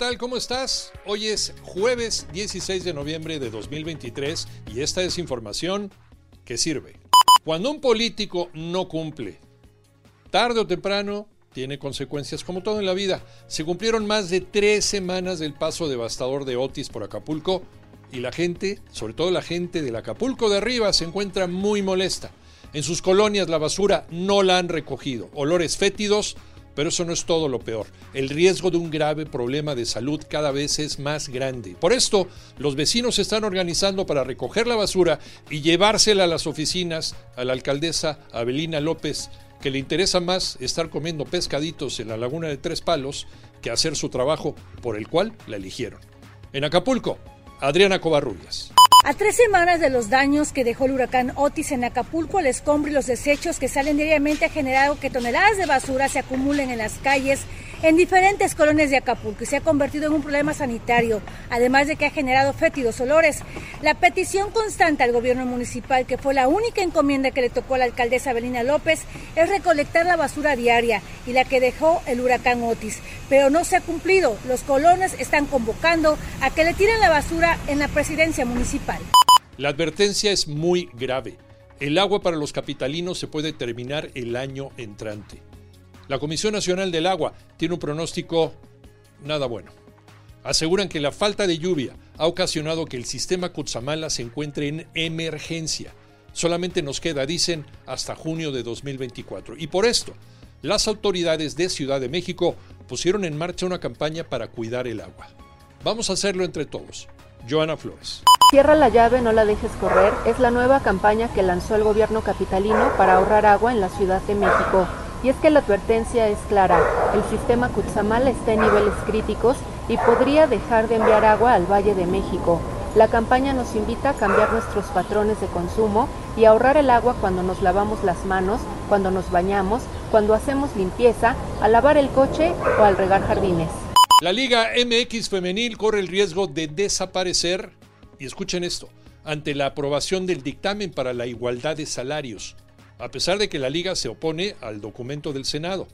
tal? ¿Cómo estás? Hoy es jueves 16 de noviembre de 2023 y esta es información que sirve. Cuando un político no cumple, tarde o temprano tiene consecuencias como todo en la vida. Se cumplieron más de tres semanas del paso devastador de Otis por Acapulco y la gente, sobre todo la gente del Acapulco de arriba, se encuentra muy molesta. En sus colonias la basura no la han recogido. Olores fétidos pero eso no es todo lo peor. El riesgo de un grave problema de salud cada vez es más grande. Por esto, los vecinos se están organizando para recoger la basura y llevársela a las oficinas a la alcaldesa Abelina López, que le interesa más estar comiendo pescaditos en la laguna de Tres Palos que hacer su trabajo por el cual la eligieron. En Acapulco, Adriana Covarrubias. A tres semanas de los daños que dejó el huracán Otis en Acapulco, el escombro y los desechos que salen diariamente ha generado que toneladas de basura se acumulen en las calles en diferentes colonias de Acapulco se ha convertido en un problema sanitario, además de que ha generado fétidos olores. La petición constante al gobierno municipal, que fue la única encomienda que le tocó a la alcaldesa Belina López, es recolectar la basura diaria y la que dejó el huracán Otis. Pero no se ha cumplido. Los colones están convocando a que le tiren la basura en la presidencia municipal. La advertencia es muy grave. El agua para los capitalinos se puede terminar el año entrante. La Comisión Nacional del Agua tiene un pronóstico nada bueno. Aseguran que la falta de lluvia ha ocasionado que el sistema Cutzamala se encuentre en emergencia. Solamente nos queda, dicen, hasta junio de 2024. Y por esto, las autoridades de Ciudad de México pusieron en marcha una campaña para cuidar el agua. Vamos a hacerlo entre todos. Joana Flores. Cierra la llave, no la dejes correr es la nueva campaña que lanzó el gobierno capitalino para ahorrar agua en la Ciudad de México. Y es que la advertencia es clara, el sistema Cutzamala está en niveles críticos y podría dejar de enviar agua al Valle de México. La campaña nos invita a cambiar nuestros patrones de consumo y ahorrar el agua cuando nos lavamos las manos, cuando nos bañamos, cuando hacemos limpieza, al lavar el coche o al regar jardines. La Liga MX Femenil corre el riesgo de desaparecer, y escuchen esto, ante la aprobación del dictamen para la igualdad de salarios a pesar de que la liga se opone al documento del Senado.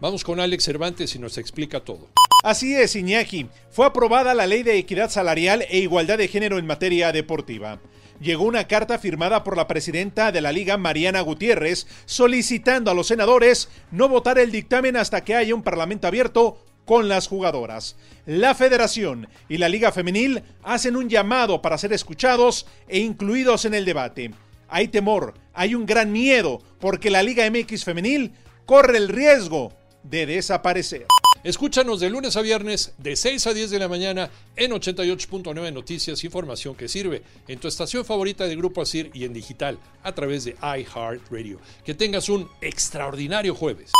Vamos con Alex Cervantes y nos explica todo. Así es, Iñaki. Fue aprobada la Ley de Equidad Salarial e Igualdad de Género en materia deportiva. Llegó una carta firmada por la presidenta de la Liga, Mariana Gutiérrez, solicitando a los senadores no votar el dictamen hasta que haya un parlamento abierto con las jugadoras. La federación y la Liga Femenil hacen un llamado para ser escuchados e incluidos en el debate hay temor, hay un gran miedo, porque la Liga MX femenil corre el riesgo de desaparecer. Escúchanos de lunes a viernes de 6 a 10 de la mañana en 88.9 Noticias, información que sirve en tu estación favorita de Grupo Asir y en digital a través de iHeartRadio. Que tengas un extraordinario jueves.